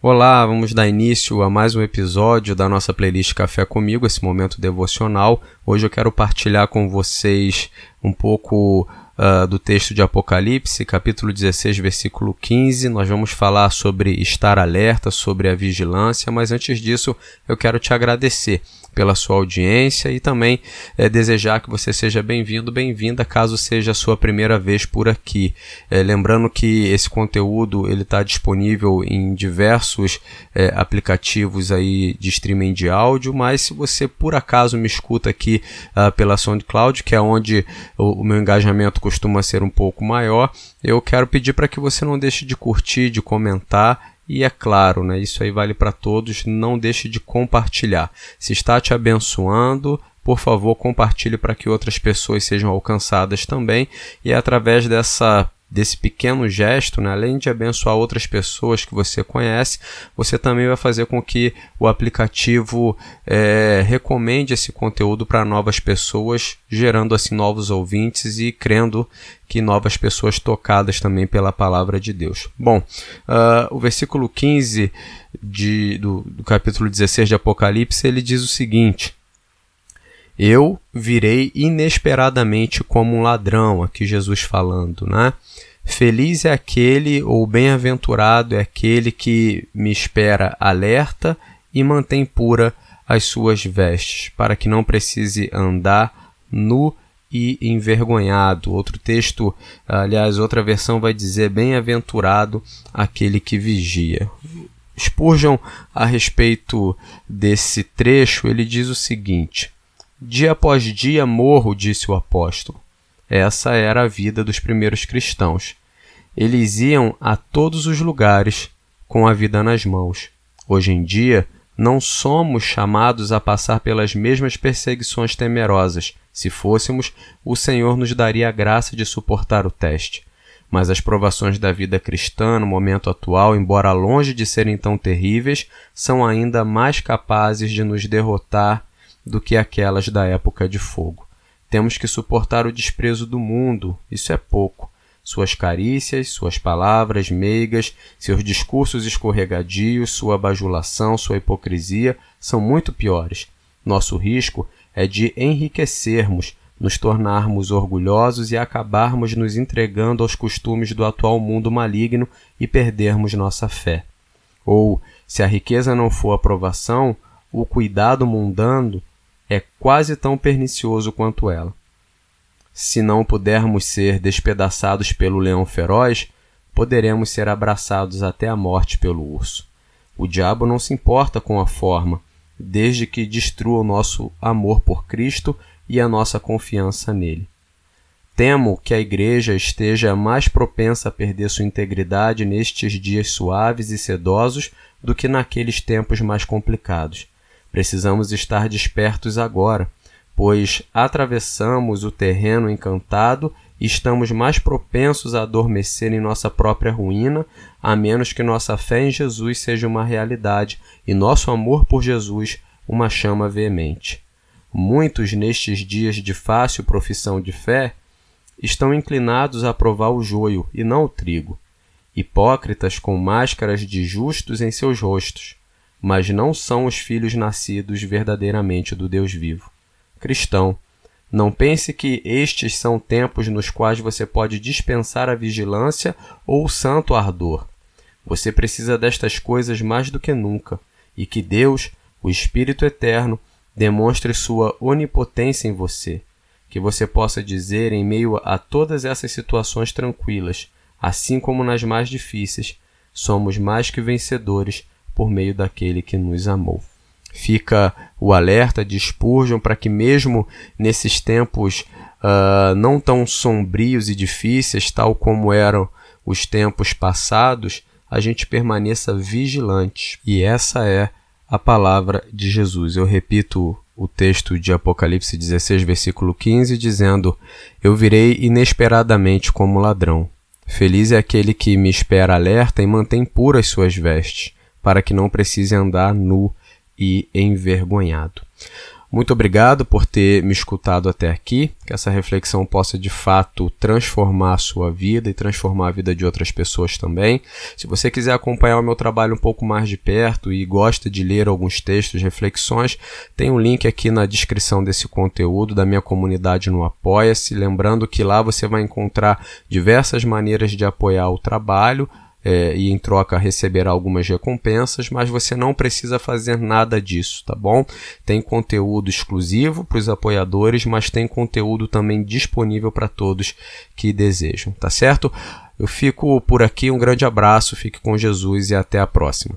Olá, vamos dar início a mais um episódio da nossa playlist Café Comigo, esse momento devocional. Hoje eu quero partilhar com vocês um pouco uh, do texto de Apocalipse, capítulo 16, versículo 15. Nós vamos falar sobre estar alerta, sobre a vigilância, mas antes disso eu quero te agradecer pela sua audiência e também é, desejar que você seja bem-vindo, bem-vinda, caso seja a sua primeira vez por aqui. É, lembrando que esse conteúdo ele está disponível em diversos é, aplicativos aí de streaming de áudio, mas se você por acaso me escuta aqui uh, pela SoundCloud, que é onde o, o meu engajamento costuma ser um pouco maior, eu quero pedir para que você não deixe de curtir, de comentar e é claro, né, isso aí vale para todos, não deixe de compartilhar. Se está te abençoando, por favor, compartilhe para que outras pessoas sejam alcançadas também. E é através dessa desse pequeno gesto, né, além de abençoar outras pessoas que você conhece, você também vai fazer com que o aplicativo é, recomende esse conteúdo para novas pessoas, gerando assim novos ouvintes e crendo que novas pessoas tocadas também pela palavra de Deus. Bom, uh, o versículo 15 de, do, do capítulo 16 de Apocalipse ele diz o seguinte. Eu virei inesperadamente como um ladrão, aqui Jesus falando, né? Feliz é aquele, ou bem-aventurado é aquele que me espera alerta e mantém pura as suas vestes, para que não precise andar nu e envergonhado. Outro texto, aliás, outra versão vai dizer: bem-aventurado aquele que vigia. Spurgeon, a respeito desse trecho, ele diz o seguinte: Dia após dia morro, disse o apóstolo. Essa era a vida dos primeiros cristãos. Eles iam a todos os lugares com a vida nas mãos. Hoje em dia, não somos chamados a passar pelas mesmas perseguições temerosas. Se fôssemos, o Senhor nos daria a graça de suportar o teste. Mas as provações da vida cristã no momento atual, embora longe de serem tão terríveis, são ainda mais capazes de nos derrotar do que aquelas da época de fogo. Temos que suportar o desprezo do mundo, isso é pouco. Suas carícias, suas palavras meigas, seus discursos escorregadios, sua bajulação, sua hipocrisia são muito piores. Nosso risco é de enriquecermos, nos tornarmos orgulhosos e acabarmos nos entregando aos costumes do atual mundo maligno e perdermos nossa fé. Ou, se a riqueza não for aprovação, o cuidado mundano é quase tão pernicioso quanto ela. Se não pudermos ser despedaçados pelo leão feroz, poderemos ser abraçados até a morte pelo urso. O diabo não se importa com a forma, desde que destrua o nosso amor por Cristo e a nossa confiança nele. Temo que a Igreja esteja mais propensa a perder sua integridade nestes dias suaves e sedosos do que naqueles tempos mais complicados. Precisamos estar despertos agora, pois atravessamos o terreno encantado e estamos mais propensos a adormecer em nossa própria ruína, a menos que nossa fé em Jesus seja uma realidade e nosso amor por Jesus uma chama veemente. Muitos nestes dias de fácil profissão de fé estão inclinados a provar o joio e não o trigo, hipócritas com máscaras de justos em seus rostos, mas não são os filhos nascidos verdadeiramente do Deus vivo. Cristão, não pense que estes são tempos nos quais você pode dispensar a vigilância ou o santo ardor. Você precisa destas coisas mais do que nunca, e que Deus, o Espírito Eterno, demonstre sua onipotência em você, que você possa dizer em meio a todas essas situações tranquilas, assim como nas mais difíceis, somos mais que vencedores por meio daquele que nos amou. Fica o alerta de Spurgeon para que, mesmo nesses tempos uh, não tão sombrios e difíceis, tal como eram os tempos passados, a gente permaneça vigilante. E essa é a palavra de Jesus. Eu repito o texto de Apocalipse 16, versículo 15, dizendo: Eu virei inesperadamente como ladrão. Feliz é aquele que me espera alerta e mantém puras suas vestes para que não precise andar nu e envergonhado. Muito obrigado por ter me escutado até aqui, que essa reflexão possa de fato transformar a sua vida e transformar a vida de outras pessoas também. Se você quiser acompanhar o meu trabalho um pouco mais de perto e gosta de ler alguns textos, reflexões, tem um link aqui na descrição desse conteúdo da minha comunidade no Apoia-se. Lembrando que lá você vai encontrar diversas maneiras de apoiar o trabalho é, e em troca receberá algumas recompensas, mas você não precisa fazer nada disso, tá bom? Tem conteúdo exclusivo para os apoiadores, mas tem conteúdo também disponível para todos que desejam, tá certo? Eu fico por aqui, um grande abraço, fique com Jesus e até a próxima.